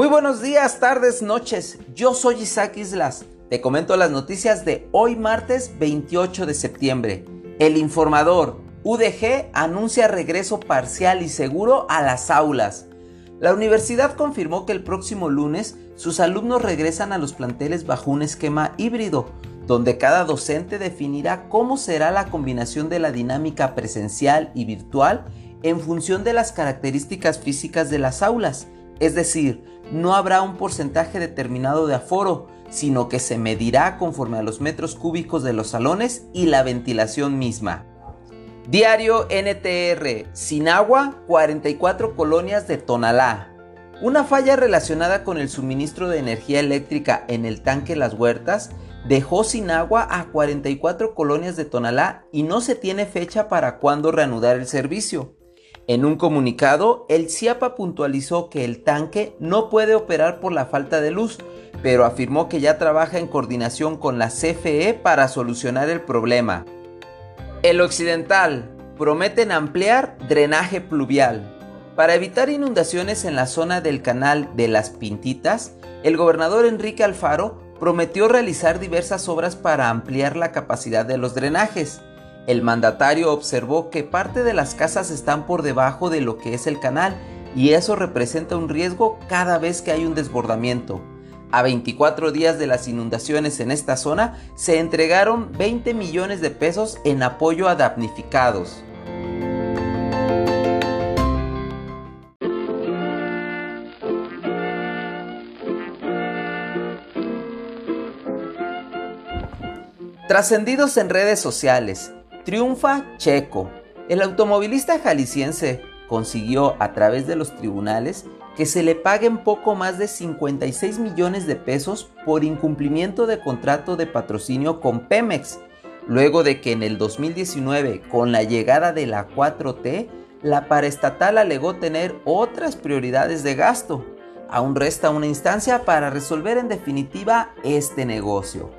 Muy buenos días, tardes, noches. Yo soy Isaac Islas. Te comento las noticias de hoy martes 28 de septiembre. El informador UDG anuncia regreso parcial y seguro a las aulas. La universidad confirmó que el próximo lunes sus alumnos regresan a los planteles bajo un esquema híbrido, donde cada docente definirá cómo será la combinación de la dinámica presencial y virtual en función de las características físicas de las aulas. Es decir, no habrá un porcentaje determinado de aforo, sino que se medirá conforme a los metros cúbicos de los salones y la ventilación misma. Diario NTR, sin agua, 44 colonias de Tonalá. Una falla relacionada con el suministro de energía eléctrica en el tanque Las Huertas dejó sin agua a 44 colonias de Tonalá y no se tiene fecha para cuándo reanudar el servicio. En un comunicado, el CIAPA puntualizó que el tanque no puede operar por la falta de luz, pero afirmó que ya trabaja en coordinación con la CFE para solucionar el problema. El Occidental prometen ampliar drenaje pluvial. Para evitar inundaciones en la zona del canal de las Pintitas, el gobernador Enrique Alfaro prometió realizar diversas obras para ampliar la capacidad de los drenajes. El mandatario observó que parte de las casas están por debajo de lo que es el canal y eso representa un riesgo cada vez que hay un desbordamiento. A 24 días de las inundaciones en esta zona se entregaron 20 millones de pesos en apoyo a damnificados. Trascendidos en redes sociales, Triunfa Checo. El automovilista jalisciense consiguió a través de los tribunales que se le paguen poco más de 56 millones de pesos por incumplimiento de contrato de patrocinio con Pemex, luego de que en el 2019, con la llegada de la 4T, la paraestatal alegó tener otras prioridades de gasto. Aún resta una instancia para resolver en definitiva este negocio.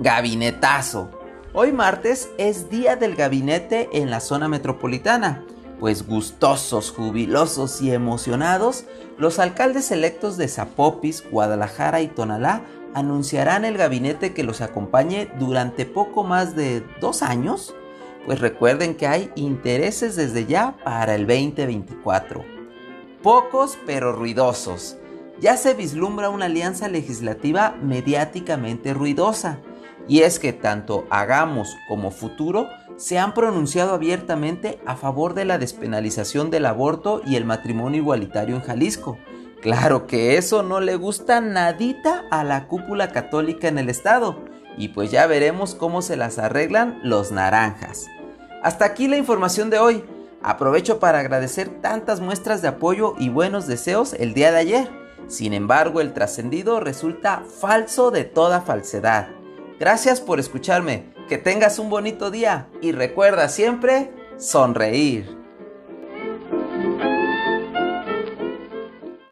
Gabinetazo. Hoy martes es día del gabinete en la zona metropolitana, pues gustosos, jubilosos y emocionados, los alcaldes electos de Zapopis, Guadalajara y Tonalá anunciarán el gabinete que los acompañe durante poco más de dos años, pues recuerden que hay intereses desde ya para el 2024. Pocos pero ruidosos. Ya se vislumbra una alianza legislativa mediáticamente ruidosa y es que tanto Hagamos como Futuro se han pronunciado abiertamente a favor de la despenalización del aborto y el matrimonio igualitario en Jalisco. Claro que eso no le gusta nadita a la cúpula católica en el estado, y pues ya veremos cómo se las arreglan los naranjas. Hasta aquí la información de hoy. Aprovecho para agradecer tantas muestras de apoyo y buenos deseos el día de ayer. Sin embargo, el trascendido resulta falso de toda falsedad. Gracias por escucharme, que tengas un bonito día y recuerda siempre sonreír.